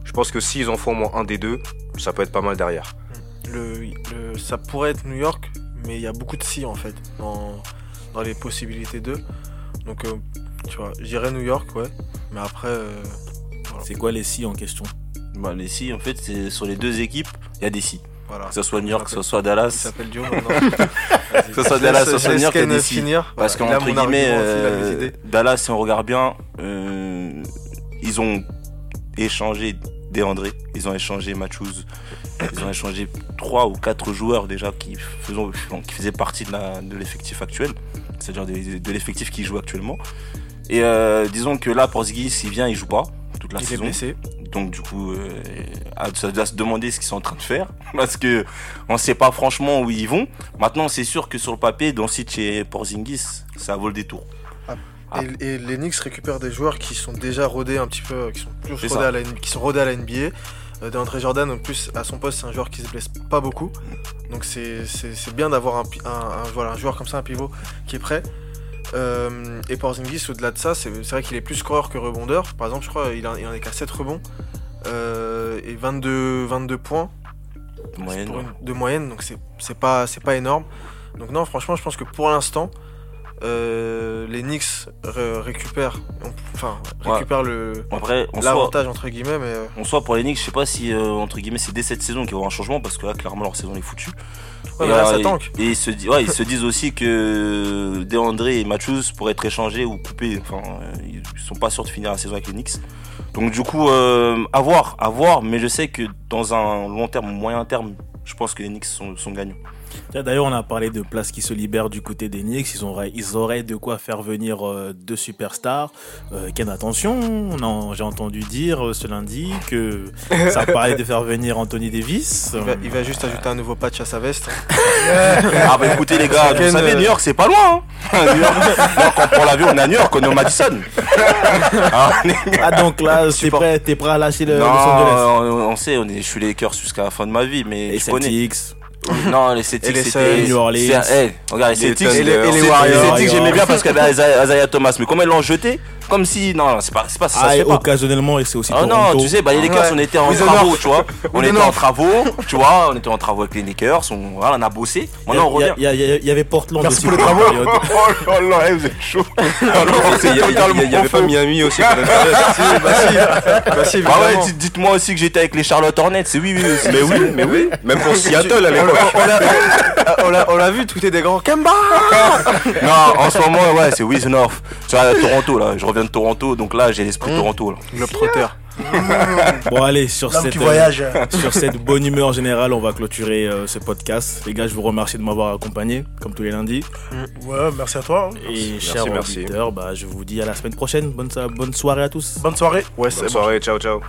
S3: je pense que s'ils en font au moins un des deux, ça peut être pas mal derrière.
S5: le, le- ça pourrait être New York, mais il y a beaucoup de si en fait dans, dans les possibilités d'eux. Donc, euh, tu vois, j'irais New York, ouais. Mais après, euh,
S2: C'est quoi les si en question?
S6: Bah, les si, en fait, c'est sur les deux équipes, il y a des si.
S5: voilà.
S6: Que ce soit New York, que ce
S5: Il
S6: soit Dallas.
S5: s'appelle Joe maintenant.
S6: Que ce soit Dallas, que ce soit New York, il y a des si.
S5: finir?
S6: Parce
S5: il
S6: qu'entre guillemets,
S5: il
S6: euh. Dallas, si on regarde bien, euh, ils ont échangé DeAndre, ils ont échangé Matthews, Ils ont échangé trois ou quatre joueurs déjà qui, faisaient partie de l'effectif actuel, c'est-à-dire de, de l'effectif qui joue actuellement. Et euh, disons que là, Porzingis, il vient, il joue pas toute la
S5: Il est blessé.
S6: Donc du coup, euh, ah, ça doit se demander ce qu'ils sont en train de faire parce que on sait pas franchement où ils vont. Maintenant, c'est sûr que sur le papier, Doncic et Porzingis, ça vaut le détour. Ah.
S5: Et, et les Knicks récupèrent des joueurs qui sont déjà rodés un petit peu, qui sont plus rodés
S6: ça.
S5: à la, qui sont rodés à la NBA. Euh, DeAndre Jordan, en plus, à son poste, c'est un joueur qui se blesse pas beaucoup. Donc c'est bien d'avoir un, pi- un, un- voilà, un joueur comme ça, un pivot, qui est prêt. Euh, et Porzingis, au-delà de ça, c'est vrai qu'il est plus scoreur que rebondeur. Par exemple, je crois qu'il en, il en est qu'à 7 rebonds euh, et 22, 22 points
S6: De moyenne.
S5: pour une- de moyenne, donc c'est pas, énorme. Donc non, franchement, je pense que pour l'instant, euh, les Knicks ré- récupèrent, enfin,
S6: Ouais.
S5: récupèrent le
S6: En
S5: l'avantage entre guillemets, mais euh,
S6: on soit pour les Knicks, je sais pas si entre guillemets c'est dès cette saison qu'il y aura un changement parce que là clairement leur saison est foutue.
S5: Ouais,
S6: et,
S5: là, ça tank.
S6: et ils se, ouais, ils se disent aussi que DeAndre et Matthews pourraient être échangés ou coupés. Enfin, euh, ils sont pas sûrs de finir la saison avec les Knicks. Donc du coup, euh, à voir, à voir. Mais je sais que dans un long terme, moyen terme, je pense que les Knicks sont, sont gagnants.
S2: D'ailleurs, on a parlé de places qui se libèrent du côté des Knicks. Ils auraient, ils auraient de quoi faire venir euh, deux superstars. Euh, Ken, attention, j'ai entendu dire euh, ce lundi que ça parlait de faire venir Anthony Davis.
S5: Il va, il va juste ajouter un nouveau patch à sa veste.
S6: ah bah écoutez les gars, vous
S5: Ken,
S6: savez,
S5: euh,
S6: New York c'est pas loin. Hein New York, York, on prend l'avion, on est à New York, on est au Madison. Ah,
S2: Ah donc là, t'es prêt, t'es prêt à lâcher le
S6: non,
S2: Los Angeles?
S6: on, on sait, on est, je suis les Lakers jusqu'à la fin de ma vie, mais
S2: Et
S6: je connais.
S2: Celtics.
S6: Non, les Celtics,
S5: les
S6: c'était.
S2: New Orleans.
S6: hey, regarde, les
S3: Les
S6: Celtics, et les,
S3: les
S5: Warriors.
S6: Celtics, j'aimais bien parce qu'il y avait Isaiah Thomas. Mais comment ils l'ont jeté? Comme si. Non, non, c'est pas, c'est pas ça.
S2: Ah,
S6: se
S2: et occasionnellement, et c'est aussi
S6: Oh
S2: Toronto.
S6: non, tu sais, bah, les Lakers,
S5: Ouais.
S6: on était en travaux, tu vois. On était en travaux, tu vois. On était en travaux avec les Lakers. On, voilà, on a bossé. Maintenant, on revient.
S2: Il y, avait Portland
S4: Merci
S2: aussi
S4: pour les travaux.
S6: Oh là là, vous êtes chaud.
S3: Il y, avait pas Miami aussi
S5: bah si,
S6: ouais, dites-moi aussi que j'étais avec les Charlotte Hornets. C'est oui, oui, oui.
S3: Mais oui, mais oui. Même pour Seattle à l'époque.
S5: on l'a- on l'a- on l'a vu tweeter des grands Kemba
S6: Non, en ce moment, ouais, c'est Wiz North. Tu vois, Toronto, là. Je reviens de Toronto, donc là, j'ai l'esprit de
S5: Mm.
S6: Toronto.
S5: Globetrotter.
S2: Bon allez, sur cette,
S4: qui
S2: euh,
S4: voyage.
S2: sur cette bonne humeur générale, on va clôturer euh, ce podcast. Les gars, je vous remercie de m'avoir accompagné, comme tous les lundis.
S4: Ouais, merci à toi. hein.
S2: Et chers
S3: merci.
S2: auditeurs, bah, je vous dis à la semaine prochaine. Bonne, bonne soirée à tous.
S4: Bonne soirée.
S5: Ouais,
S3: Bonne
S5: c'est bon.
S3: soirée, ciao, ciao.